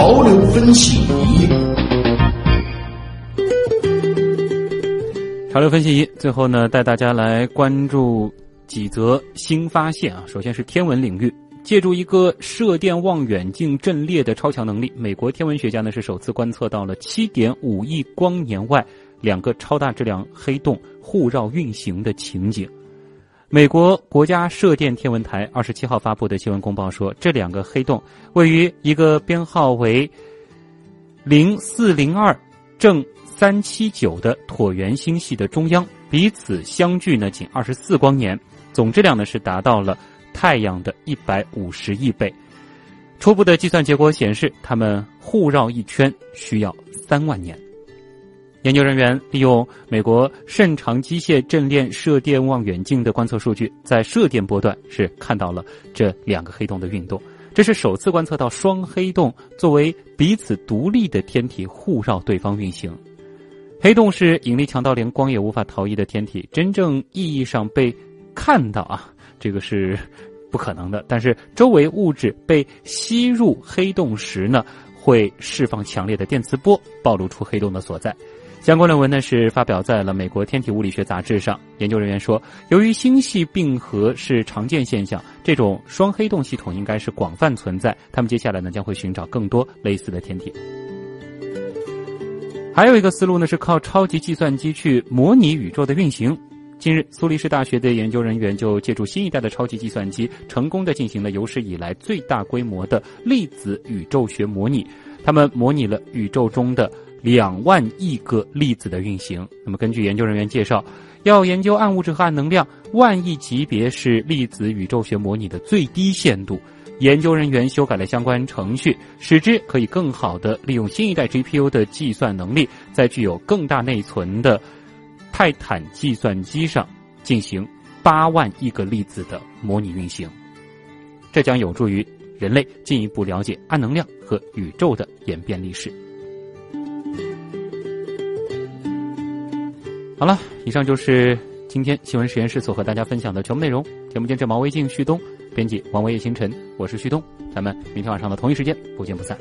潮流分析仪，潮流分析仪，最后呢，带大家来关注几则新发现啊。首先是天文领域，借助一个射电望远镜阵列的超强能力，美国天文学家呢是首次观测到了七点五亿光年外两个超大质量黑洞互绕运行的情景。美国国家射电天文台二十七号发布的新闻公报说，这两个黑洞位于一个编号为零四零二正三七九的椭圆星系的中央，彼此相距呢仅二十四光年，总质量呢是达到了太阳的一百五十亿倍。初步的计算结果显示，它们互绕一圈需要三万年。研究人员利用美国甚长机械阵列射电望远镜的观测数据，在射电波段是看到了这两个黑洞的运动。这是首次观测到双黑洞作为彼此独立的天体互绕对方运行。黑洞是引力强到连光也无法逃逸的天体，真正意义上被看到啊，这个是不可能的。但是周围物质被吸入黑洞时呢，会释放强烈的电磁波，暴露出黑洞的所在。相关论文呢是发表在了美国天体物理学杂志上。研究人员说，由于星系并合是常见现象，这种双黑洞系统应该是广泛存在。他们接下来呢将会寻找更多类似的天体。还有一个思路呢是靠超级计算机去模拟宇宙的运行。近日，苏黎世大学的研究人员就借助新一代的超级计算机，成功的进行了有史以来最大规模的粒子宇宙学模拟。他们模拟了宇宙中的。两万亿个粒子的运行。那么，根据研究人员介绍，要研究暗物质和暗能量，万亿级别是粒子宇宙学模拟的最低限度。研究人员修改了相关程序，使之可以更好的利用新一代 GPU 的计算能力，在具有更大内存的泰坦计算机上进行八万亿个粒子的模拟运行。这将有助于人类进一步了解暗能量和宇宙的演变历史。好了，以上就是今天新闻实验室所和大家分享的全部内容。节目监制毛维静、旭东，编辑王维叶星辰，我是旭东，咱们明天晚上的同一时间不见不散。